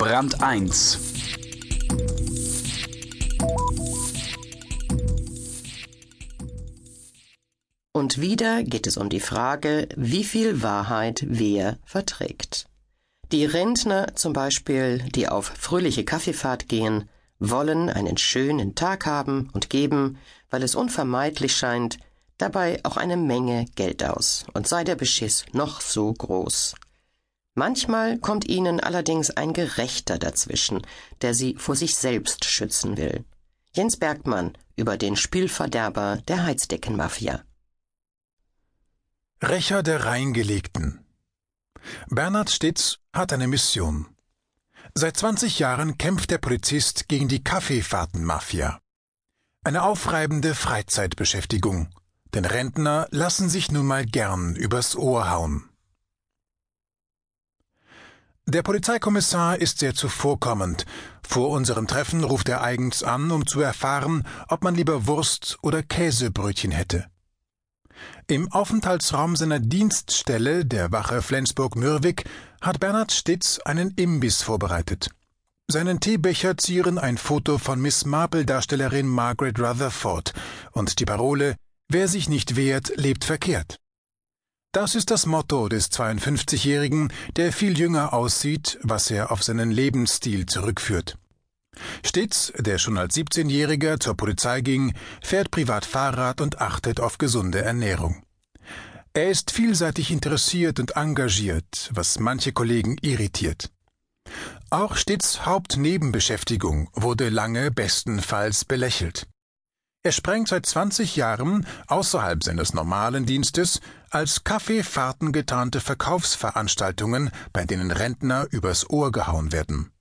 Brand 1 Und wieder geht es um die Frage, wie viel Wahrheit wer verträgt. Die Rentner zum Beispiel, die auf fröhliche Kaffeefahrt gehen, wollen einen schönen Tag haben und geben, weil es unvermeidlich scheint, dabei auch eine Menge Geld aus, und sei der Beschiss noch so groß. Manchmal kommt ihnen allerdings ein Gerechter dazwischen, der sie vor sich selbst schützen will. Jens Bergmann über den Spielverderber der Heizdeckenmafia. Rächer der Reingelegten Bernhard Stitz hat eine Mission. Seit 20 Jahren kämpft der Polizist gegen die Kaffeefahrtenmafia. Eine aufreibende Freizeitbeschäftigung, denn Rentner lassen sich nun mal gern übers Ohr hauen. Der Polizeikommissar ist sehr zuvorkommend. Vor unserem Treffen ruft er eigens an, um zu erfahren, ob man lieber Wurst oder Käsebrötchen hätte. Im Aufenthaltsraum seiner Dienststelle, der Wache Flensburg-Mürwik, hat Bernhard Stitz einen Imbiss vorbereitet. Seinen Teebecher zieren ein Foto von Miss Marple-Darstellerin Margaret Rutherford und die Parole Wer sich nicht wehrt, lebt verkehrt. Das ist das Motto des 52-Jährigen, der viel jünger aussieht, was er auf seinen Lebensstil zurückführt. Stets, der schon als 17-Jähriger zur Polizei ging, fährt privat Fahrrad und achtet auf gesunde Ernährung. Er ist vielseitig interessiert und engagiert, was manche Kollegen irritiert. Auch Stitz Hauptnebenbeschäftigung wurde lange bestenfalls belächelt. Er sprengt seit 20 Jahren außerhalb seines normalen Dienstes als Kaffeefahrten getarnte Verkaufsveranstaltungen, bei denen Rentner übers Ohr gehauen werden.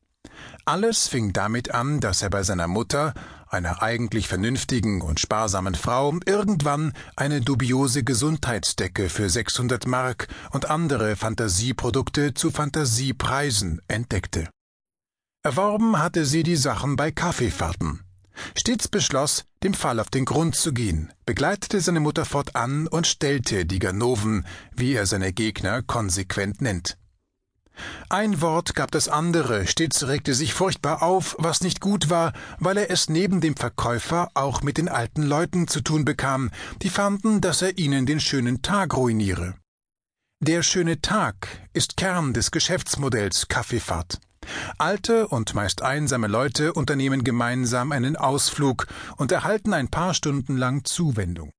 Alles fing damit an, dass er bei seiner Mutter, einer eigentlich vernünftigen und sparsamen Frau, irgendwann eine dubiose Gesundheitsdecke für 600 Mark und andere Fantasieprodukte zu Fantasiepreisen entdeckte. Erworben hatte sie die Sachen bei Kaffeefahrten. Stets beschloss, dem Fall auf den Grund zu gehen, begleitete seine Mutter fortan und stellte die Ganoven, wie er seine Gegner konsequent nennt. Ein Wort gab das andere, stets regte sich furchtbar auf, was nicht gut war, weil er es neben dem Verkäufer auch mit den alten Leuten zu tun bekam, die fanden, dass er ihnen den schönen Tag ruiniere. Der schöne Tag ist Kern des Geschäftsmodells Kaffeefahrt. Alte und meist einsame Leute unternehmen gemeinsam einen Ausflug und erhalten ein paar Stunden lang Zuwendung.